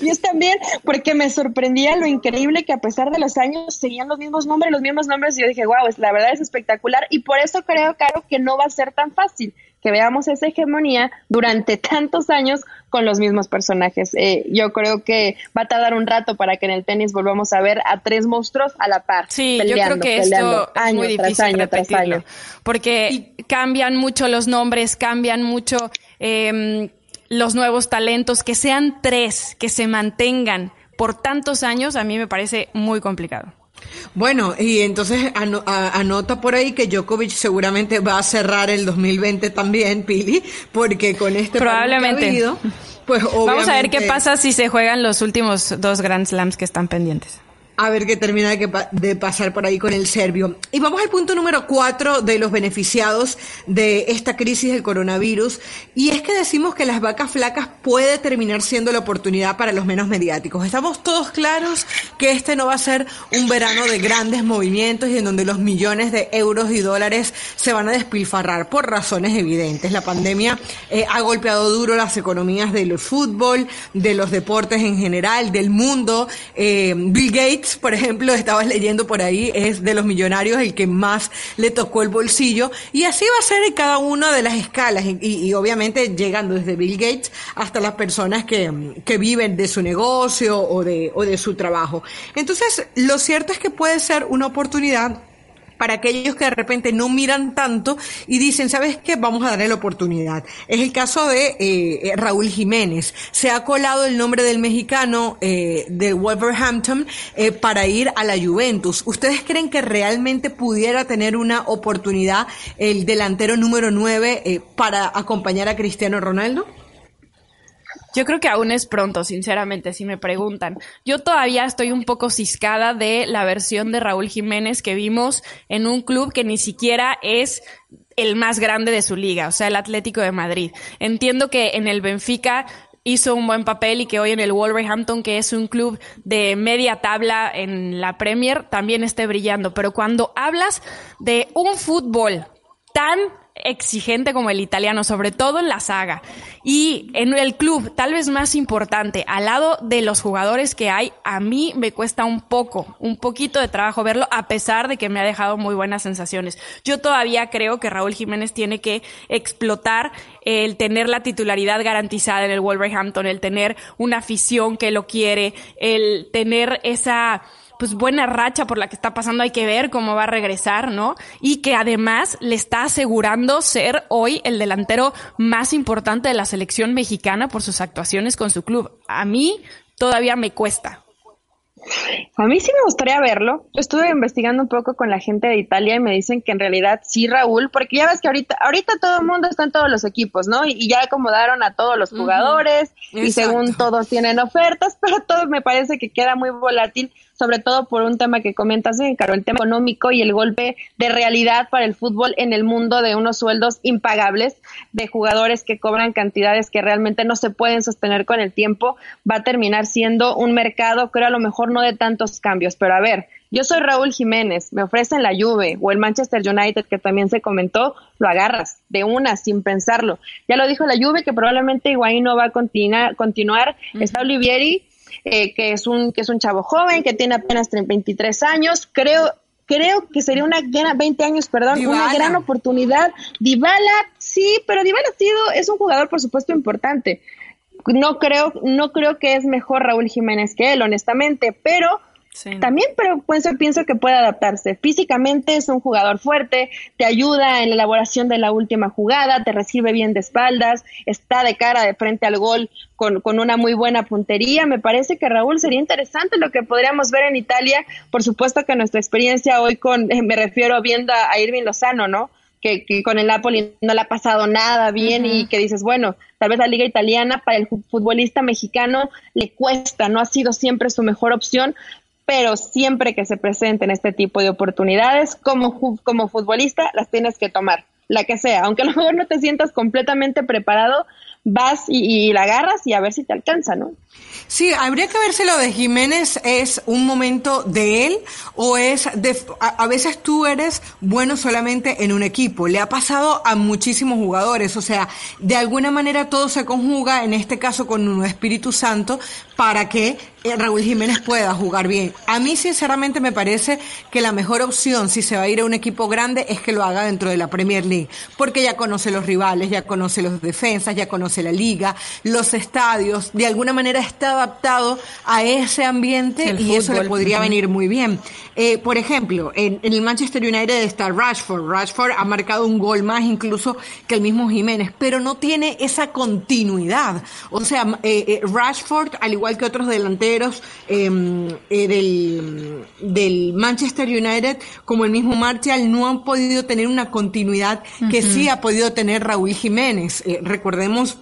y <laughs> están bien, porque me sorprendía lo increíble que a pesar de los años seguían los mismos nombres, los mismos nombres, y yo dije, wow, la verdad es espectacular, y por eso creo, Caro, que no va a ser tan fácil que veamos esa hegemonía durante tantos años con los mismos personajes. Eh, yo creo que va a tardar un rato para que en el tenis volvamos a ver a tres monstruos a la par. Sí, yo creo que esto es muy difícil año tras año. porque cambian mucho los nombres, cambian mucho em, los nuevos talentos, que sean tres, que se mantengan por tantos años, a mí me parece muy complicado. Bueno, y entonces anota por ahí que Djokovic seguramente va a cerrar el 2020 también, Pili, porque con este probablemente. pues Vamos a ver qué pasa si se juegan los últimos dos Grand Slams que están pendientes a ver qué termina de, pasar por ahí con el serbio. Y vamos al punto número cuatro de los beneficiados de esta crisis del coronavirus. Y es que decimos que las vacas flacas puede terminar siendo la oportunidad para los menos mediáticos. Estamos todos claros que este no va a ser un verano de grandes movimientos y en donde los millones de euros y dólares se van a despilfarrar por razones evidentes. La pandemia eh, ha golpeado duro las economías del fútbol, de los deportes en general, del mundo. Eh, Bill Gates por ejemplo, estabas leyendo por ahí, es de los millonarios el que más le tocó el bolsillo. Y así va a ser en cada una de las escalas. Y, obviamente llegando desde Bill Gates hasta las personas que, que viven de su negocio o de, o de su trabajo. Entonces, lo cierto es que puede ser una oportunidad para aquellos que de repente no miran tanto y dicen, ¿sabes qué? Vamos a darle la oportunidad. Es el caso de eh, Raúl Jiménez. Se ha colado el nombre del mexicano eh, de Wolverhampton eh, para ir a la Juventus. ¿Ustedes creen que realmente pudiera tener una oportunidad el delantero número 9 eh, para acompañar a Cristiano Ronaldo? Yo creo que aún es pronto, sinceramente, si me preguntan. Yo todavía estoy un poco ciscada de la versión de Raúl Jiménez que vimos en un club que ni siquiera es el más grande de su liga, o sea, el Atlético de Madrid. Entiendo que en el Benfica hizo un buen papel y que hoy en el Wolverhampton, que es un club de media tabla en la Premier, también esté brillando. Pero cuando hablas de un fútbol tan exigente como el italiano, sobre todo en la saga. Y en el club, tal vez más importante, al lado de los jugadores que hay, a mí me cuesta un poco, un poquito de trabajo verlo, a pesar de que me ha dejado muy buenas sensaciones. Yo todavía creo que Raúl Jiménez tiene que explotar el tener la titularidad garantizada en el Wolverhampton, el tener una afición que lo quiere, el tener esa pues buena racha por la que está pasando, hay que ver cómo va a regresar, ¿no? Y que además le está asegurando ser hoy el delantero más importante de la selección mexicana por sus actuaciones con su club. A mí todavía me cuesta. A mí sí me gustaría verlo. Yo estuve investigando un poco con la gente de Italia y me dicen que en realidad sí, Raúl, porque ya ves que ahorita, ahorita todo el mundo está en todos los equipos, ¿no? Y, ya acomodaron a todos los jugadores y según todos tienen ofertas, <laughs> pero todo me parece que queda muy volátil sobre todo por un tema que comentas, eh, Caro, el tema económico y el golpe de realidad para el fútbol en el mundo de unos sueldos impagables de jugadores que cobran cantidades que realmente no se pueden sostener con el tiempo, va a terminar siendo un mercado, creo a lo mejor no de tantos cambios, pero a ver, yo soy Raúl Jiménez, me ofrecen la Juve o el Manchester United que también se comentó, lo agarras de una sin pensarlo. Ya lo dijo la Juve que probablemente Higuaín no va a continuar, continuar. está Olivieri eh, que es un que es un chavo joven que tiene apenas 23 años. Creo creo que sería una gran 20 años, perdón, una gran oportunidad. Dybala, sí, pero Dybala ha sido es un jugador por supuesto importante. No creo no creo que es mejor Raúl Jiménez que él, honestamente, pero también, pero pienso, pienso que puede adaptarse. Físicamente es un jugador fuerte, te ayuda en la elaboración de la última jugada, te recibe bien de espaldas, está de cara de frente al gol con, con una muy buena puntería. Me parece que Raúl sería interesante lo que podríamos ver en Italia. Por supuesto que nuestra experiencia hoy con, <laughs> me refiero viendo a, Irving Lozano, ¿no? Que, con el Napoli no le ha pasado nada bien y que dices, bueno, tal vez la liga italiana para el futbolista mexicano le cuesta, no ha sido siempre su mejor opción, pero siempre que se presenten este tipo de oportunidades, como, como futbolista, las tienes que tomar, la que sea. Aunque a lo mejor no te sientas completamente preparado, vas y, la agarras y a ver si te alcanza, ¿no? Sí, habría que ver si lo de Jiménez es un momento de él o es de... A, veces tú eres bueno solamente en un equipo. Le ha pasado a muchísimos jugadores. O sea, de alguna manera todo se conjuga, en este caso con un Espíritu Santo, para que eh, Raúl Jiménez pueda jugar bien. A mí sinceramente me parece que la mejor opción si se va a ir a un equipo grande es que lo haga dentro de la Premier League, porque ya conoce los rivales, ya conoce los defensas, ya conoce la liga, los estadios, de alguna manera está adaptado a ese ambiente y eso le podría venir muy bien. Eh, por ejemplo, en, el Manchester United está Rashford. Rashford ha marcado un gol más incluso que el mismo Jiménez, pero no tiene esa continuidad. O sea, eh, Rashford, al igual que otros delanteros em, eh, del, del, Manchester United, como el mismo Martial, no han podido tener una continuidad que sí ha podido tener Raúl Jiménez. Eh, recordemos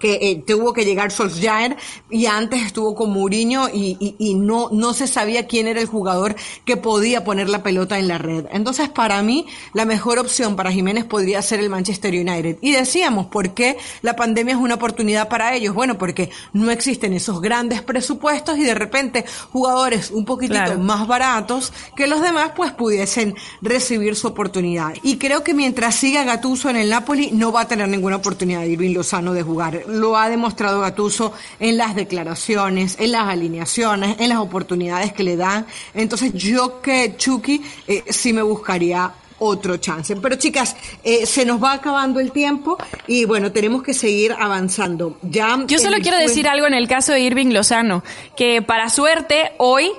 que eh, tuvo que llegar Solskjaer y antes estuvo con Mourinho y, y, no, no se sabía quién era el jugador que podía poner la pelota en la red. Entonces, para mí, la mejor opción para Jiménez podría ser el Manchester United. Y decíamos, ¿por qué la pandemia es una oportunidad para ellos? Bueno, porque no existen esos grandes presupuestos y de repente jugadores un poquitito más baratos que los demás, pues pudiesen recibir su oportunidad. Y creo que mientras siga Gatuso en el Napoli, no va a tener ninguna oportunidad de Irving Lozano de jugar lo ha demostrado Gatuso en las declaraciones, en las alineaciones, en las oportunidades que le dan. Entonces yo que Chucky eh, sí me buscaría otro chance. Pero chicas, eh, se nos va acabando el tiempo y bueno, tenemos que seguir avanzando. Ya Yo solo quiero decir algo en el caso de Irving Lozano, que para suerte hoy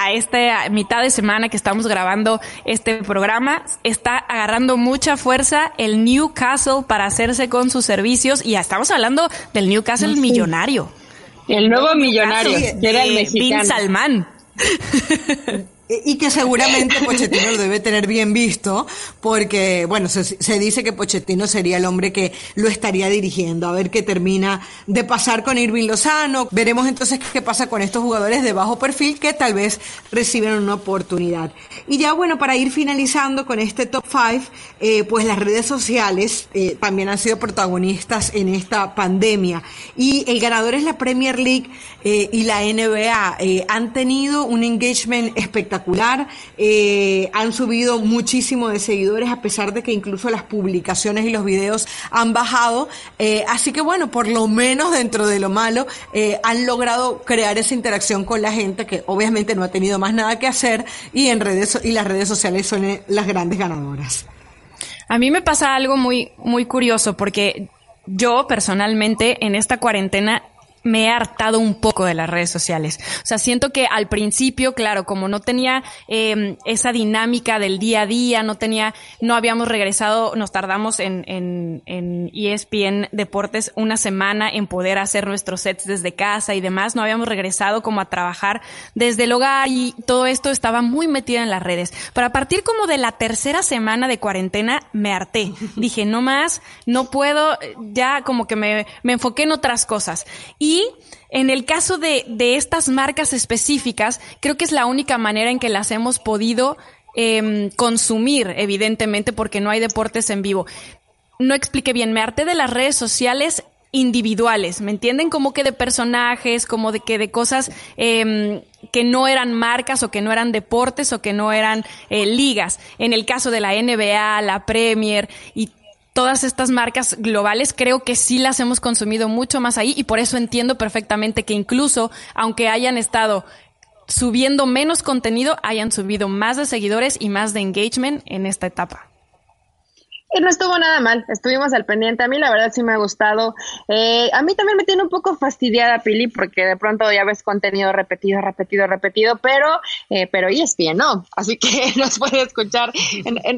a esta mitad de semana que estamos grabando este programa, está agarrando mucha fuerza el Newcastle para hacerse con sus servicios y ya estamos hablando del Newcastle millonario. El nuevo millonario, era el mexicano. Bin Salman. <laughs> y que seguramente Pochettino lo debe tener bien visto, porque, bueno, se, dice que Pochettino sería el hombre que lo estaría dirigiendo, a ver qué termina de pasar con Irving Lozano. Veremos entonces qué pasa con estos jugadores de bajo perfil que tal vez reciben una oportunidad. Y ya, bueno, para ir finalizando con este top 5, eh, pues las redes sociales eh, también han sido protagonistas en esta pandemia. Y el ganador es la Premier League eh, y la NBA. han tenido un engagement espectacular eh, han subido muchísimo de seguidores a pesar de que incluso las publicaciones y los videos han bajado. Eh, así que bueno, por lo menos dentro de lo malo, eh, han logrado crear esa interacción con la gente que obviamente no ha tenido más nada que hacer y en redes y las redes sociales son las grandes ganadoras. A mí me pasa algo muy muy curioso porque yo personalmente en esta cuarentena me he hartado un poco de las redes sociales. O sea, siento que al principio, claro, como no tenía eh, esa dinámica del día a día, no tenía, no habíamos regresado, nos tardamos en, en, en ESPN Deportes una semana en poder hacer nuestros sets desde casa y demás, no habíamos regresado como a trabajar desde el hogar y todo esto estaba muy metida en las redes. Pero a partir como de la tercera semana de cuarentena, me harté. Dije, no más, no puedo, ya como que me, me enfoqué en otras cosas. Y y en el caso de, estas marcas específicas, creo que es la única manera en que las hemos podido em, consumir, evidentemente, porque no hay deportes en vivo. No expliqué bien, me harté de las redes sociales individuales, ¿me entienden? Como que de personajes, como de que de cosas em, que no eran marcas o que no eran deportes o que no eran eh, ligas. En el caso de la NBA, la Premier y todas estas marcas globales creo que sí las hemos consumido mucho más ahí y por eso entiendo perfectamente que incluso aunque hayan estado subiendo menos contenido, hayan subido más de seguidores y más de engagement en esta etapa no estuvo nada mal, estuvimos al pendiente. A mí la verdad sí me ha gustado. Eh, a mí también me tiene un poco fastidiada Pili porque de pronto ya ves contenido repetido, repetido, repetido, pero, eh, pero ESPN no. Así que <laughs> nos puede escuchar.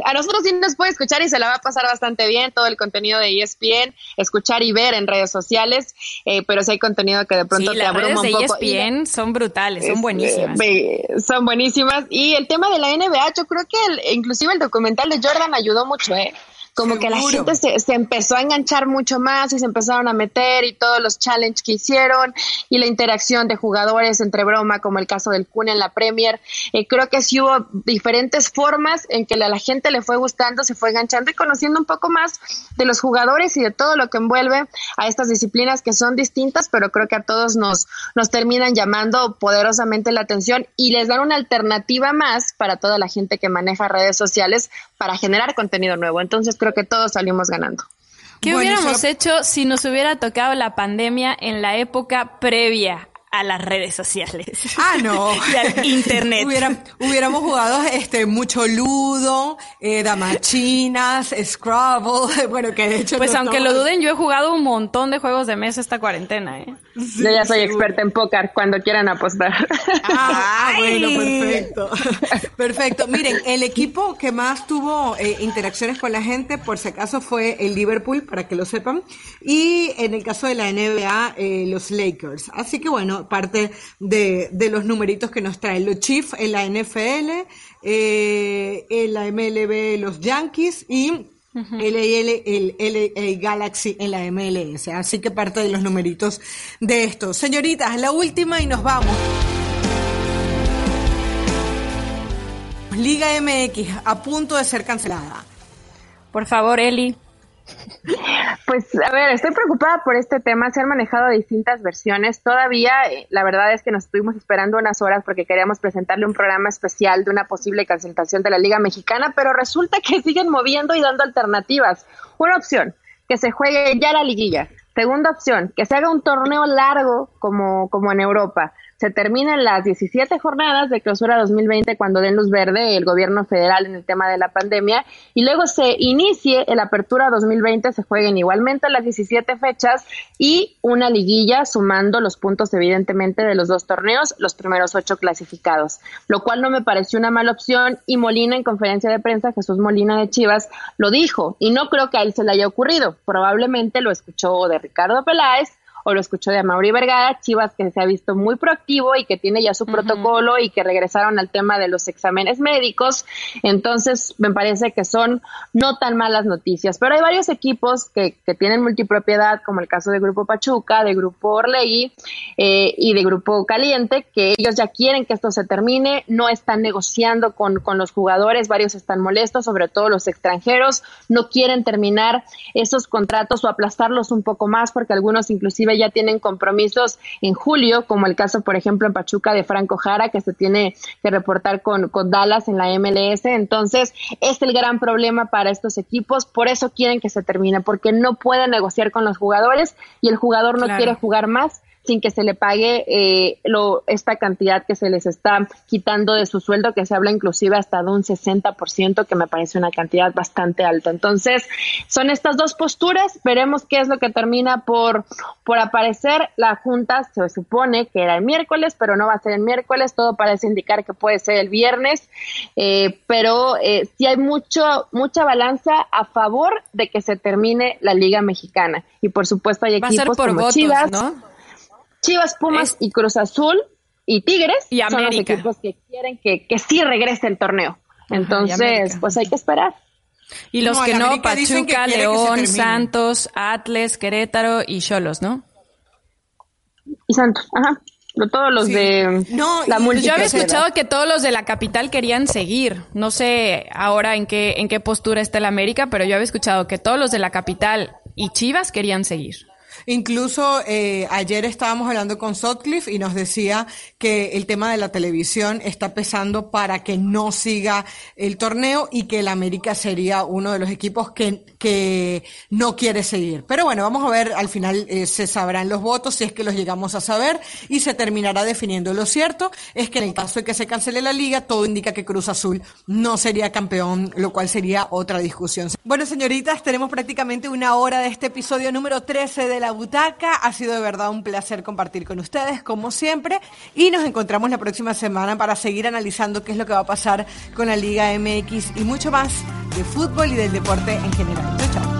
a nosotros sí nos puede escuchar y se la va a pasar bastante bien todo el contenido de ESPN, escuchar y ver en redes sociales, eh, pero si hay contenido que de pronto te abruma un poco. de ESPN son brutales, son buenísimas. son buenísimas. Y el tema de la NBA, yo creo que inclusive el documental de Jordan ayudó mucho, ¿eh? Como que la gente se, se, empezó a enganchar mucho más y se empezaron a meter y todos los challenges que hicieron y la interacción de jugadores entre broma, como el caso del Kun en la Premier. Eh, creo que sí hubo diferentes formas en que la, la gente le fue gustando, se fue enganchando y conociendo un poco más de los jugadores y de todo lo que envuelve a estas disciplinas que son distintas, pero creo que a todos nos, nos terminan llamando poderosamente la atención y les dan una alternativa más para toda la gente que maneja redes sociales para generar contenido nuevo. Entonces creo que todos salimos ganando. ¿Qué hubiéramos hecho si nos hubiera tocado la pandemia en la época previa a las redes sociales. Ah, no. <laughs> y al internet. hubiéramos jugado este mucho ludo, eh, damachinas, Scrabble, <laughs> bueno, que de hecho... Pues aunque lo duden, yo he jugado un montón de juegos de mesa esta cuarentena, ¿eh? yo ya soy experta en póker, cuando quieran apostar. Ah, bueno, perfecto. <laughs> Perfecto. Miren, el equipo que más tuvo eh, interacciones con la gente, por si acaso, fue el Liverpool, para que lo sepan, y en el caso de la NBA, eh, los Lakers. Así que bueno, parte de, los numeritos que nos traen. Los Chiefs en la NFL, eh, en la MLB los Yankees y el, el, Galaxy en la MLS. Así que parte de los numeritos de esto. Señoritas, la última y nos vamos. Liga MX a punto de ser cancelada. Por favor, Eli. Pues a ver, estoy preocupada por este tema. Se han manejado distintas versiones. Todavía, eh, la verdad es que nos estuvimos esperando unas horas porque queríamos presentarle un programa especial de una posible cancelación de la Liga Mexicana, pero resulta que <laughs> siguen moviendo y dando alternativas. Una opción, que se juegue ya la liguilla. Segunda opción, que se haga un torneo largo como, como en Europa se terminan las 17 jornadas de clausura 2020 cuando den luz verde el gobierno federal en el tema de la pandemia y luego se inicie el apertura 2020, se jueguen igualmente las 17 fechas y una liguilla sumando los puntos evidentemente de los dos torneos, los primeros ocho clasificados, lo cual no me pareció una mala opción y Molina en conferencia de prensa, Jesús Molina de Chivas, lo dijo y no creo que a él se le haya ocurrido, probablemente lo escuchó de Ricardo Peláez o lo escuchó de Mauri Vergara, Chivas que se ha visto muy proactivo y que tiene ya su protocolo y que regresaron al tema de los exámenes médicos. Entonces, me parece que son no tan malas noticias. Pero hay varios equipos que, que tienen multipropiedad, como el caso de Grupo Pachuca, de Grupo Orlegui eh, y de Grupo Caliente, que ellos ya quieren que esto se termine, no están negociando con, con los jugadores, varios están molestos, sobre todo los extranjeros, no quieren terminar esos contratos o aplastarlos un poco más porque algunos inclusive ya tienen compromisos en julio, como el caso, por ejemplo, en Pachuca de Franco Jara, que se tiene que reportar con, con Dallas en la MLS. Entonces, es el gran problema para estos equipos. Por eso quieren que se termine, porque no pueden negociar con los jugadores y el jugador no quiere jugar más sin que se le pague eh, lo, esta cantidad que se les está quitando de su sueldo, que se habla inclusive hasta de un 60%, que me parece una cantidad bastante alta. Entonces, son estas dos posturas, veremos qué es lo que termina por, por aparecer. La Junta se supone que era el miércoles, pero no va a ser el miércoles, todo parece indicar que puede ser el viernes, eh, pero eh, sí hay mucho, mucha balanza a favor de que se termine la Liga Mexicana. Y por supuesto hay equipos como Chivas, ¿no? Chivas, Pumas y Cruz Azul y Tigres y son los equipos que quieren que, que sí regrese el torneo. Entonces, pues hay que esperar. Y los que no, Pachuca, León, Santos, Atles, Querétaro y Cholos, ¿no? Y Santos, ajá. Todos los de no, la Yo había escuchado que todos los de la capital querían seguir. No sé ahora en qué, en qué postura está el América, pero yo había escuchado que todos los de la capital y Chivas querían seguir. Incluso eh, ayer estábamos hablando con Sotcliffe y nos decía que el tema de la televisión está pesando para que no siga el torneo y que el América sería uno de los equipos que, que no quiere seguir. Pero bueno, vamos a ver, al final eh, se sabrán los votos si es que los llegamos a saber y se terminará definiendo. Lo cierto es que en el caso de que se cancele la liga, todo indica que Cruz Azul no sería campeón, lo cual sería otra discusión. Bueno, señoritas, tenemos prácticamente una hora de este episodio número 13 de butaca. Ha sido de verdad un placer compartir con ustedes, como siempre. Y nos encontramos la próxima semana para seguir analizando qué es lo que va a pasar con la Liga MX y mucho más de fútbol y del deporte en general. Chao.